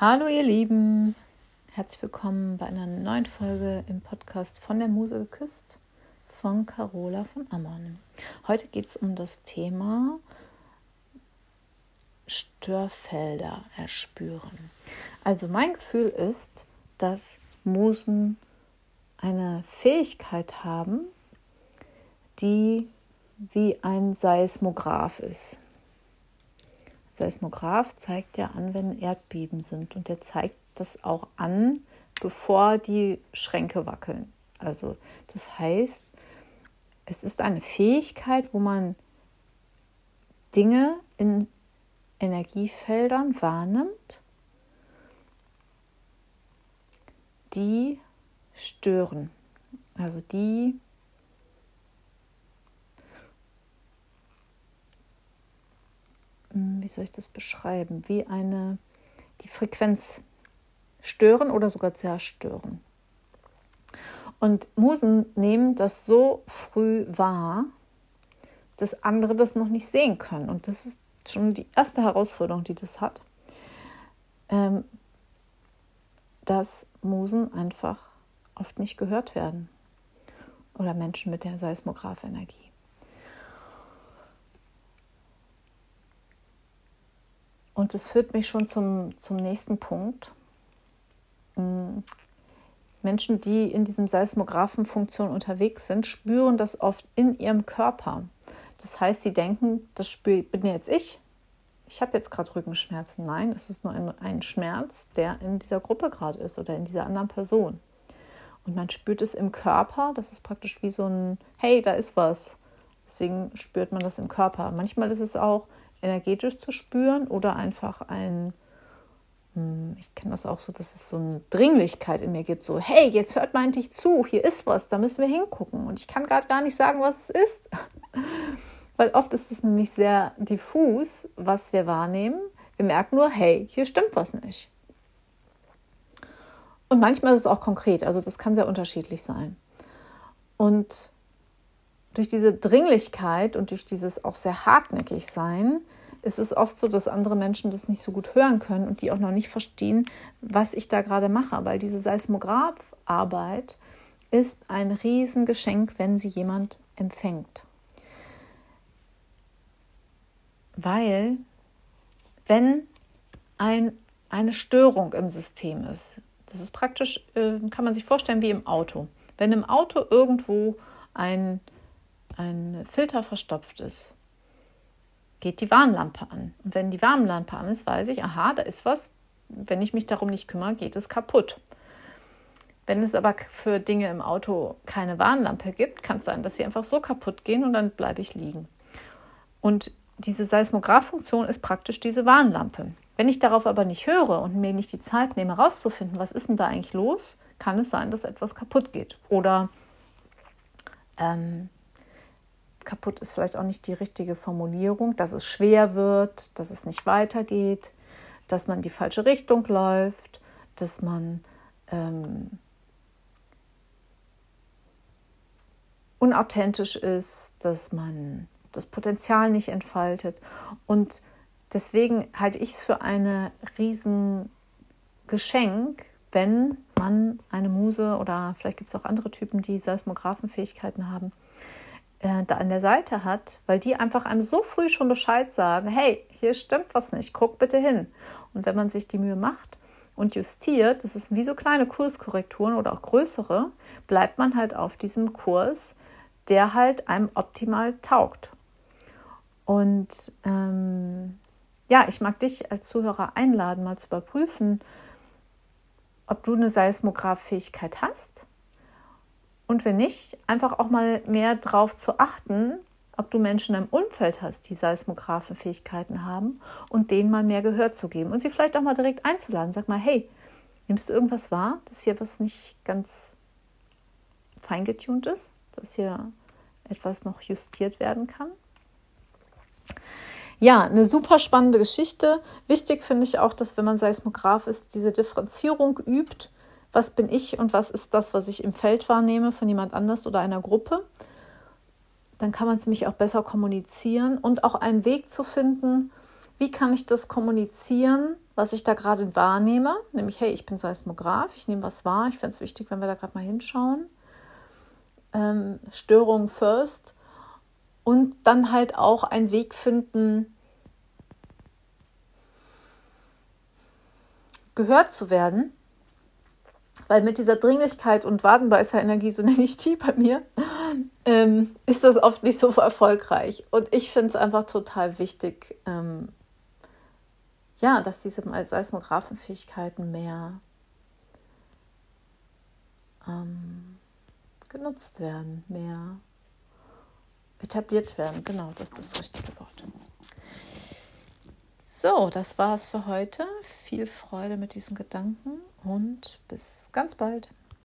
Hallo ihr Lieben, herzlich willkommen bei einer neuen Folge im Podcast von der Muse geküsst von Carola von Ammon. Heute geht es um das Thema Störfelder erspüren. Also mein Gefühl ist, dass Musen eine Fähigkeit haben, die wie ein Seismograph ist. Seismograph zeigt ja an, wenn Erdbeben sind und der zeigt das auch an, bevor die Schränke wackeln. Also das heißt, es ist eine Fähigkeit, wo man Dinge in Energiefeldern wahrnimmt, die stören. Also die wie soll ich das beschreiben, wie eine, die Frequenz stören oder sogar zerstören. Und Musen nehmen das so früh wahr, dass andere das noch nicht sehen können. Und das ist schon die erste Herausforderung, die das hat, ähm, dass Musen einfach oft nicht gehört werden. Oder Menschen mit der Seismographenergie. Und das führt mich schon zum, zum nächsten Punkt. Mm. Menschen, die in diesem Seismographenfunktion unterwegs sind, spüren das oft in ihrem Körper. Das heißt, sie denken, das spür, bin jetzt ich. Ich habe jetzt gerade Rückenschmerzen. Nein, es ist nur ein, ein Schmerz, der in dieser Gruppe gerade ist oder in dieser anderen Person. Und man spürt es im Körper. Das ist praktisch wie so ein, hey, da ist was. Deswegen spürt man das im Körper. Manchmal ist es auch, energetisch zu spüren oder einfach ein, hm, ich kenne das auch so, dass es so eine Dringlichkeit in mir gibt, so, hey, jetzt hört meint dich zu, hier ist was, da müssen wir hingucken. Und ich kann gerade gar nicht sagen, was es ist. Weil oft ist es nämlich sehr diffus, was wir wahrnehmen. Wir merken nur, hey, hier stimmt was nicht. Und manchmal ist es auch konkret, also das kann sehr unterschiedlich sein. Und durch diese Dringlichkeit und durch dieses auch sehr hartnäckig sein, ist es oft so, dass andere Menschen das nicht so gut hören können und die auch noch nicht verstehen, was ich da gerade mache. Weil diese Seismograph-Arbeit ist ein Riesengeschenk, wenn sie jemand empfängt. Weil, wenn ein, eine Störung im System ist, das ist praktisch, äh, kann man sich vorstellen wie im Auto. Wenn im Auto irgendwo ein ein Filter verstopft ist, geht die Warnlampe an. Und wenn die Warnlampe an ist, weiß ich, aha, da ist was. Wenn ich mich darum nicht kümmere, geht es kaputt. Wenn es aber für Dinge im Auto keine Warnlampe gibt, kann es sein, dass sie einfach so kaputt gehen und dann bleibe ich liegen. Und diese Seismographfunktion ist praktisch diese Warnlampe. Wenn ich darauf aber nicht höre und mir nicht die Zeit nehme, herauszufinden, was ist denn da eigentlich los, kann es sein, dass etwas kaputt geht. Oder ähm, kaputt ist vielleicht auch nicht die richtige Formulierung, dass es schwer wird, dass es nicht weitergeht, dass man die falsche Richtung läuft, dass man ähm, unauthentisch ist, dass man das Potenzial nicht entfaltet. Und deswegen halte ich es für ein Riesengeschenk, wenn man eine Muse oder vielleicht gibt es auch andere Typen, die Seismographenfähigkeiten haben, äh, da an der Seite hat, weil die einfach einem so früh schon Bescheid sagen, hey, hier stimmt was nicht, guck bitte hin. Und wenn man sich die Mühe macht und justiert, das ist wie so kleine Kurskorrekturen oder auch größere, bleibt man halt auf diesem Kurs, der halt einem optimal taugt. Und ähm, ja, ich mag dich als Zuhörer einladen, mal zu überprüfen, ob du eine Seismograph-Fähigkeit hast und wenn nicht, einfach auch mal mehr darauf zu achten, ob du Menschen im Umfeld hast, die Seismographenfähigkeiten haben und denen mal mehr Gehör zu geben und sie vielleicht auch mal direkt einzuladen. Sag mal, hey, nimmst du irgendwas wahr, dass hier was nicht ganz feingetunt ist, dass hier etwas noch justiert werden kann? Ja, eine super spannende Geschichte. Wichtig finde ich auch, dass wenn man Seismograph ist, diese Differenzierung übt was bin ich und was ist das, was ich im Feld wahrnehme von jemand anders oder einer Gruppe. Dann kann man es nämlich auch besser kommunizieren und auch einen Weg zu finden, wie kann ich das kommunizieren, was ich da gerade wahrnehme, nämlich, hey, ich bin Seismograph, ich nehme was wahr, ich finde es wichtig, wenn wir da gerade mal hinschauen. Ähm, Störung first. Und dann halt auch einen Weg finden, gehört zu werden. Weil mit dieser Dringlichkeit und Wadenbeißer-Energie, so nenne ich die bei mir, ähm, ist das oft nicht so erfolgreich. Und ich finde es einfach total wichtig, ähm, ja, dass diese Seismographenfähigkeiten mehr ähm, genutzt werden, mehr etabliert werden. Genau, das ist das richtige Wort. So, das war es für heute. Viel Freude mit diesen Gedanken und bis ganz bald.